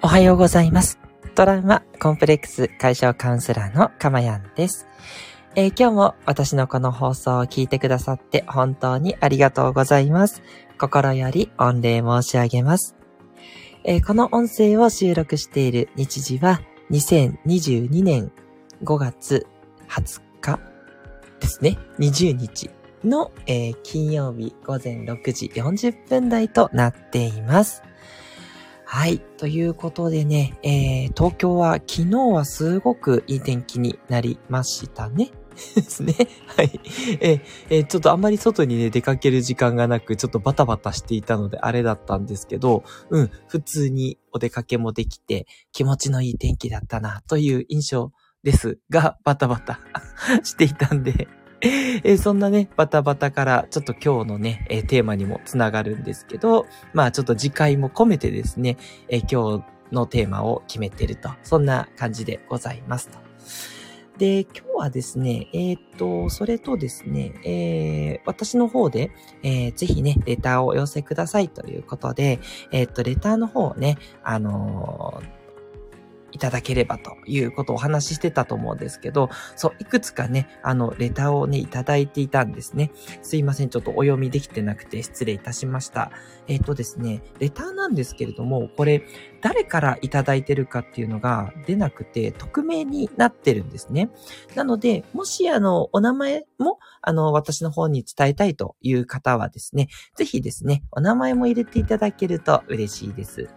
おはようございます。トラウマコンプレックス解消カウンセラーのかまやんです、えー、今日も私のこの放送を聞いてくださって本当にありがとうございます。心より御礼申し上げます。えー、この音声を収録している日時は2022年5月20日ですね。20日の、えー、金曜日午前6時40分台となっています。はい。ということでね、えー、東京は昨日はすごくいい天気になりましたね。ですね。はい。ええ、ちょっとあんまり外にね、出かける時間がなく、ちょっとバタバタしていたのであれだったんですけど、うん、普通にお出かけもできて、気持ちのいい天気だったな、という印象ですが、バタバタ していたんで、え、そんなね、バタバタからちょっと今日のね、え、テーマにもつながるんですけど、まあちょっと次回も込めてですね、え、今日のテーマを決めてると、そんな感じでございますと。で、今日はですね、えっ、と、それとですね、えー、私の方で、えー、ぜひね、レターをお寄せくださいということで、えっ、と、レターの方をね、あのーいただければということをお話ししてたと思うんですけど、そう、いくつかね、あの、レターをね、いただいていたんですね。すいません、ちょっとお読みできてなくて失礼いたしました。えっ、ー、とですね、レターなんですけれども、これ、誰からいただいてるかっていうのが出なくて、匿名になってるんですね。なので、もしあの、お名前も、あの、私の方に伝えたいという方はですね、ぜひですね、お名前も入れていただけると嬉しいです。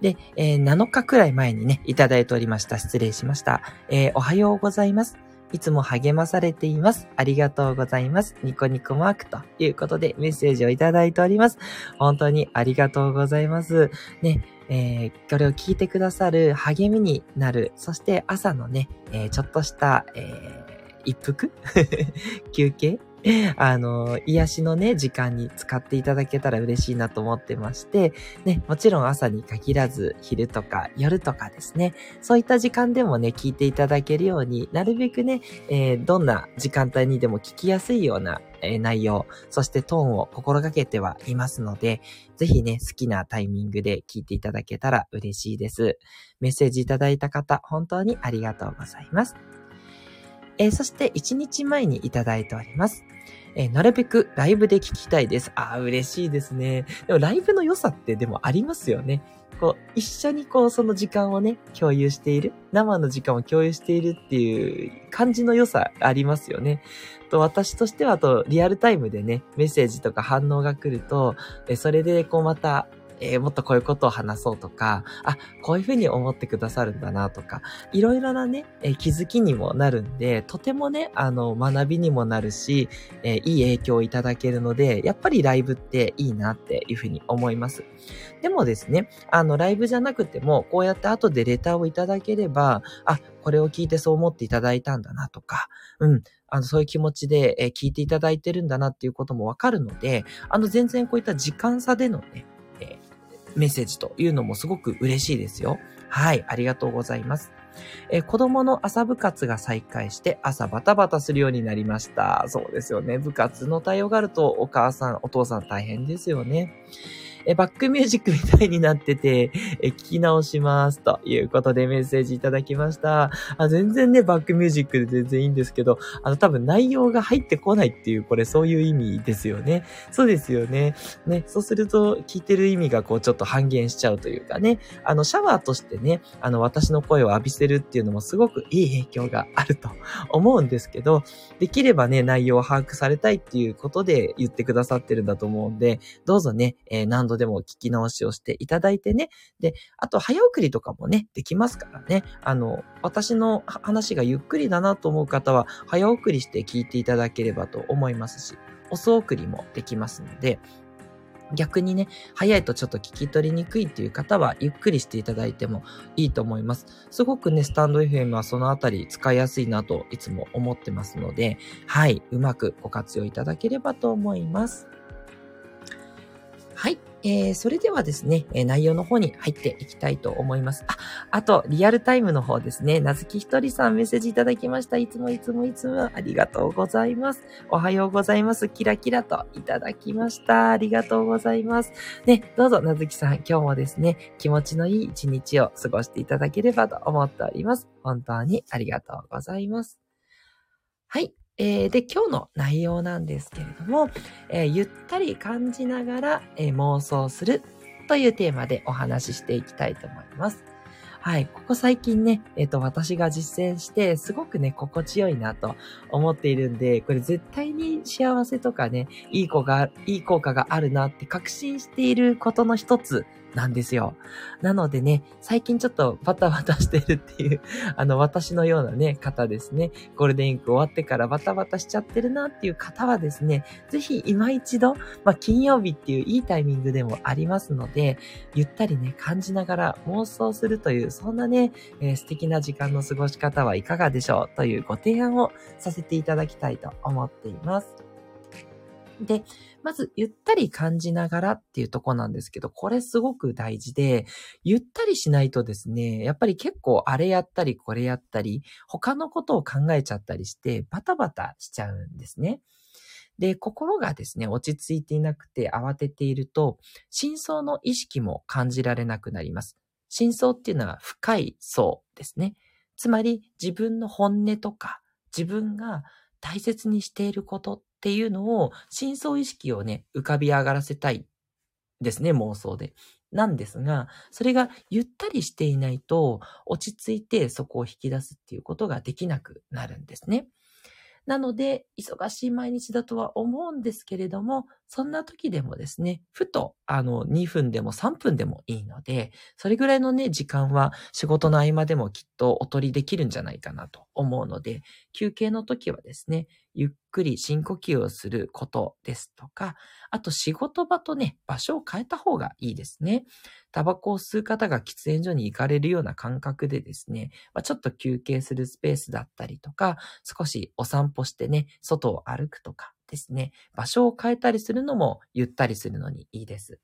で、えー、7日くらい前にね、いただいておりました。失礼しました。えー、おはようございます。いつも励まされています。ありがとうございます。ニコニコマークということでメッセージをいただいております。本当にありがとうございます。ね、えー、これを聞いてくださる励みになる。そして朝のね、えー、ちょっとした、えー、一服？休憩？あの、癒しのね、時間に使っていただけたら嬉しいなと思ってまして、ね、もちろん朝に限らず、昼とか夜とかですね、そういった時間でもね、聞いていただけるようになるべくね、えー、どんな時間帯にでも聞きやすいような、え、内容、そしてトーンを心がけてはいますので、ぜひね、好きなタイミングで聞いていただけたら嬉しいです。メッセージいただいた方、本当にありがとうございます。えー、そして1日前にいただいております。えー、なるべくライブで聞きたいです。ああ、嬉しいですね。でもライブの良さってでもありますよね。こう、一緒にこう、その時間をね、共有している。生の時間を共有しているっていう感じの良さありますよね。と、私としてはと、リアルタイムでね、メッセージとか反応が来ると、えそれでこうまた、えー、もっとこういうことを話そうとか、あ、こういうふうに思ってくださるんだなとか、いろいろなね、えー、気づきにもなるんで、とてもね、あの、学びにもなるし、えー、いい影響をいただけるので、やっぱりライブっていいなっていうふうに思います。でもですね、あの、ライブじゃなくても、こうやって後でレターをいただければ、あ、これを聞いてそう思っていただいたんだなとか、うん、あの、そういう気持ちで、え聞いていただいてるんだなっていうこともわかるので、あの、全然こういった時間差でのね、メッセージというのもすごく嬉しいですよ。はい、ありがとうございます。え、子供の朝部活が再開して朝バタバタするようになりました。そうですよね。部活の対応があるとお母さん、お父さん大変ですよね。え、バックミュージックみたいになってて、え、聞き直します。ということでメッセージいただきました。あ、全然ね、バックミュージックで全然いいんですけど、あの、多分内容が入ってこないっていう、これそういう意味ですよね。そうですよね。ね、そうすると、聞いてる意味がこう、ちょっと半減しちゃうというかね、あの、シャワーとしてね、あの、私の声を浴びせるっていうのもすごくいい影響があると思うんですけど、できればね、内容を把握されたいっていうことで言ってくださってるんだと思うんで、どうぞね、えー、何度でも聞き直しをしていただいてね。で、あと早送りとかもね、できますからね。あの、私の話がゆっくりだなと思う方は、早送りして聞いていただければと思いますし、遅送りもできますので、逆にね、早いとちょっと聞き取りにくいっていう方は、ゆっくりしていただいてもいいと思います。すごくね、スタンド FM はそのあたり使いやすいなといつも思ってますので、はい、うまくご活用いただければと思います。はい。えー、それではですね、え、内容の方に入っていきたいと思います。あ、あと、リアルタイムの方ですね。なずきひとりさんメッセージいただきました。いつもいつもいつもありがとうございます。おはようございます。キラキラといただきました。ありがとうございます。ね、どうぞなずきさん、今日もですね、気持ちのいい一日を過ごしていただければと思っております。本当にありがとうございます。はい。えー、で、今日の内容なんですけれども、えー、ゆったり感じながら、えー、妄想するというテーマでお話ししていきたいと思います。はい。ここ最近ね、えっ、と、私が実践して、すごくね、心地よいなと思っているんで、これ絶対に幸せとかね、いい子が、いい効果があるなって確信していることの一つなんですよ。なのでね、最近ちょっとバタバタしてるっていう、あの、私のようなね、方ですね、ゴールデンウィーク終わってからバタバタしちゃってるなっていう方はですね、ぜひ今一度、まあ、金曜日っていういいタイミングでもありますので、ゆったりね、感じながら妄想するという、そんなね、えー、素敵な時間の過ごし方はいかがでしょうというご提案をさせていただきたいと思っています。で、まず、ゆったり感じながらっていうとこなんですけど、これすごく大事で、ゆったりしないとですね、やっぱり結構あれやったりこれやったり、他のことを考えちゃったりして、バタバタしちゃうんですね。で、心がですね、落ち着いていなくて慌てていると、真相の意識も感じられなくなります。真相っていうのは深い層ですね。つまり自分の本音とか、自分が大切にしていることっていうのを、深層意識をね、浮かび上がらせたいですね、妄想で。なんですが、それがゆったりしていないと、落ち着いてそこを引き出すっていうことができなくなるんですね。なので、忙しい毎日だとは思うんですけれども、そんな時でもですね、ふと、あの、2分でも3分でもいいので、それぐらいのね、時間は仕事の合間でもきっとお取りできるんじゃないかなと思うので、休憩の時はですね、ゆっくり深呼吸をすることですとか、あと仕事場とね、場所を変えた方がいいですね。タバコを吸う方が喫煙所に行かれるような感覚でですね、まあ、ちょっと休憩するスペースだったりとか、少しお散歩してね、外を歩くとかですね、場所を変えたりするのもゆったりするのにいいです。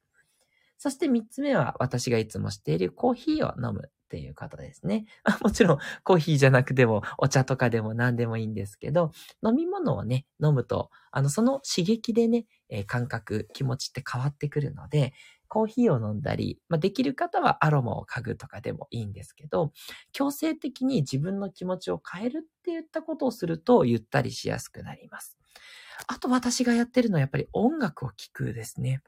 そして三つ目は私がいつもしているコーヒーを飲むっていうことですね。もちろんコーヒーじゃなくてもお茶とかでも何でもいいんですけど、飲み物をね、飲むと、あの、その刺激でね、えー、感覚、気持ちって変わってくるので、コーヒーを飲んだり、まあ、できる方はアロマを嗅ぐとかでもいいんですけど、強制的に自分の気持ちを変えるって言ったことをすると、ゆったりしやすくなります。あと私がやってるのはやっぱり音楽を聴くですね。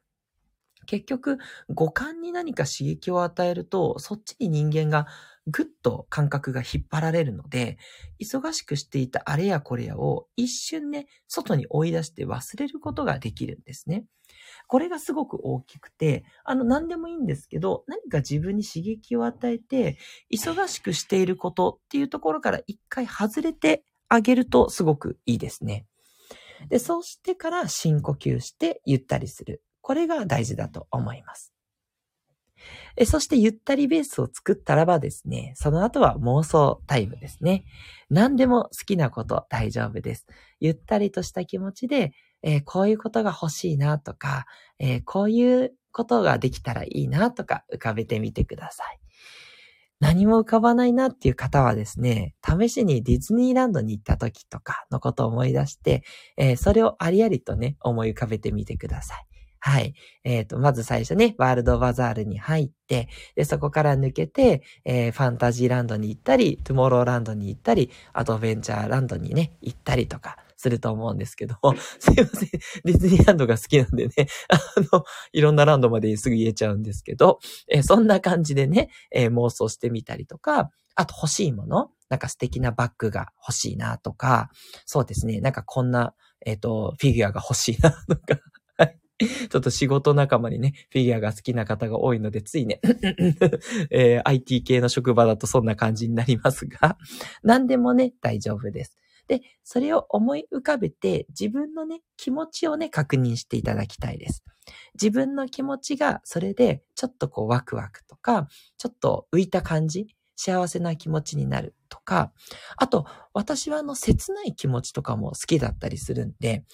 結局、五感に何か刺激を与えると、そっちに人間がぐっと感覚が引っ張られるので、忙しくしていたあれやこれやを一瞬ね、外に追い出して忘れることができるんですね。これがすごく大きくて、あの、何でもいいんですけど、何か自分に刺激を与えて、忙しくしていることっていうところから一回外れてあげるとすごくいいですね。で、そうしてから深呼吸してゆったりする。これが大事だと思います。そしてゆったりベースを作ったらばですね、その後は妄想タイムですね。何でも好きなこと大丈夫です。ゆったりとした気持ちで、えー、こういうことが欲しいなとか、えー、こういうことができたらいいなとか浮かべてみてください。何も浮かばないなっていう方はですね、試しにディズニーランドに行った時とかのことを思い出して、えー、それをありありとね、思い浮かべてみてください。はい。えっ、ー、と、まず最初ね、ワールドバザールに入って、で、そこから抜けて、えー、ファンタジーランドに行ったり、トゥモローランドに行ったり、アドベンチャーランドにね、行ったりとか、すると思うんですけど、すいません。ディズニーランドが好きなんでね、あの、いろんなランドまですぐ言えちゃうんですけど、えー、そんな感じでね、えー、妄想してみたりとか、あと欲しいもの、なんか素敵なバッグが欲しいなとか、そうですね、なんかこんな、えっ、ー、と、フィギュアが欲しいなとか、ちょっと仕事仲間にね、フィギュアが好きな方が多いので、ついね、えー、IT 系の職場だとそんな感じになりますが、何でもね、大丈夫です。で、それを思い浮かべて、自分のね、気持ちをね、確認していただきたいです。自分の気持ちが、それで、ちょっとこう、ワクワクとか、ちょっと浮いた感じ、幸せな気持ちになるとか、あと、私はあの、切ない気持ちとかも好きだったりするんで、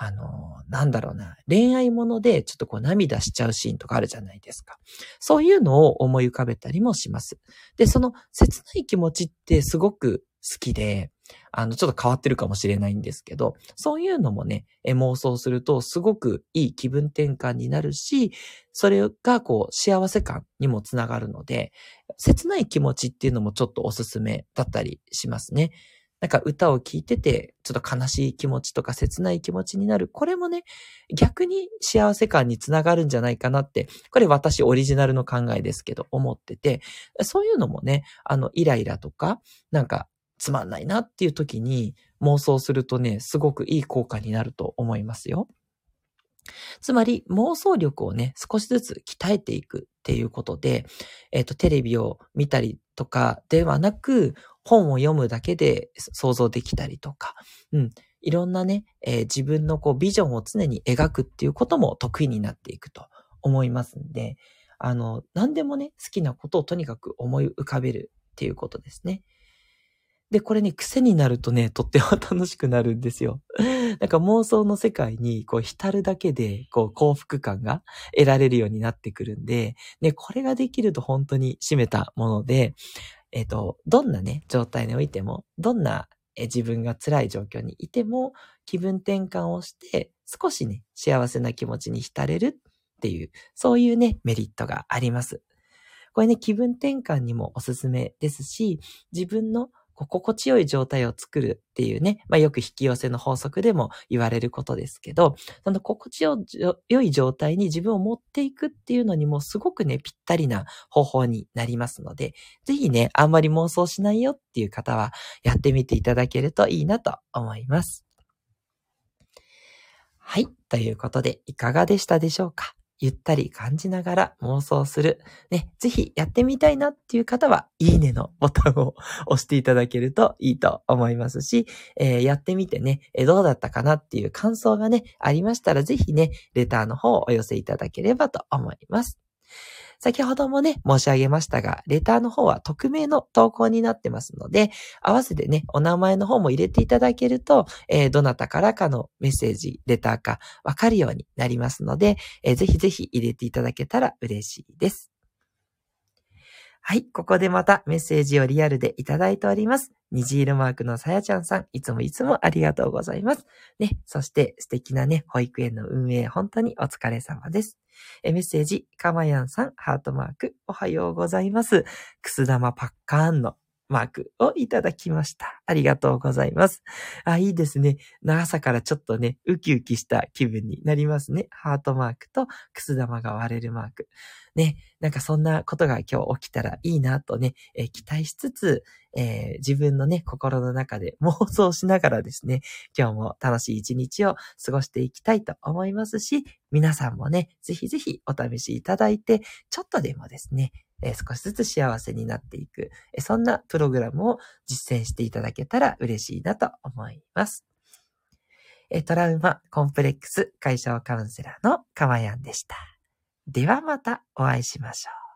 あの、なんだろうな、恋愛ものでちょっとこう涙しちゃうシーンとかあるじゃないですか。そういうのを思い浮かべたりもします。で、その切ない気持ちってすごく好きで、あの、ちょっと変わってるかもしれないんですけど、そういうのもね、妄想するとすごくいい気分転換になるし、それがこう幸せ感にもつながるので、切ない気持ちっていうのもちょっとおすすめだったりしますね。なんか歌を聴いてて、ちょっと悲しい気持ちとか切ない気持ちになる。これもね、逆に幸せ感につながるんじゃないかなって、これ私オリジナルの考えですけど、思ってて、そういうのもね、あの、イライラとか、なんか、つまんないなっていう時に妄想するとね、すごくいい効果になると思いますよ。つまり妄想力をね、少しずつ鍛えていくっていうことで、えっ、ー、と、テレビを見たりとかではなく、本を読むだけで想像できたりとか、うん。いろんなね、えー、自分のこうビジョンを常に描くっていうことも得意になっていくと思いますんで、あの、何でもね、好きなことをとにかく思い浮かべるっていうことですね。で、これね、癖になるとね、とっても楽しくなるんですよ。なんか妄想の世界に、こう、浸るだけで、こう、幸福感が得られるようになってくるんで、ね、これができると本当に締めたもので、えっ、ー、と、どんなね、状態においても、どんなえ自分が辛い状況にいても、気分転換をして、少しね、幸せな気持ちに浸れるっていう、そういうね、メリットがあります。これね、気分転換にもおすすめですし、自分の心地よい状態を作るっていうね、まあよく引き寄せの法則でも言われることですけど、その心地よい状態に自分を持っていくっていうのにもすごくね、ぴったりな方法になりますので、ぜひね、あんまり妄想しないよっていう方はやってみていただけるといいなと思います。はい。ということで、いかがでしたでしょうか？ゆったり感じながら妄想する。ね、ぜひやってみたいなっていう方は、いいねのボタンを 押していただけるといいと思いますし、えー、やってみてね、えどうだったかなっていう感想がね、ありましたら、ぜひね、レターの方をお寄せいただければと思います。先ほどもね、申し上げましたが、レターの方は匿名の投稿になってますので、合わせてね、お名前の方も入れていただけると、えー、どなたからかのメッセージ、レターかわかるようになりますので、えー、ぜひぜひ入れていただけたら嬉しいです。はい、ここでまたメッセージをリアルでいただいております。虹色マークのさやちゃんさん、いつもいつもありがとうございます。ね、そして素敵なね、保育園の運営、本当にお疲れ様です。えメッセージ、かまやんさん、ハートマーク、おはようございます。くす玉パッカーンのマークをいただきました。ありがとうございます。あ、いいですね。長さからちょっとね、ウキウキした気分になりますね。ハートマークとくす玉が割れるマーク。ね、なんかそんなことが今日起きたらいいなとね、え、期待しつつ、えー、自分のね、心の中で妄想しながらですね、今日も楽しい一日を過ごしていきたいと思いますし、皆さんもね、ぜひぜひお試しいただいて、ちょっとでもですね、えー、少しずつ幸せになっていく、えそんなプログラムを実践していただけたら嬉しいなと思います。えトラウマコンプレックス解消カウンセラーのかまやんでした。ではまたお会いしましょう。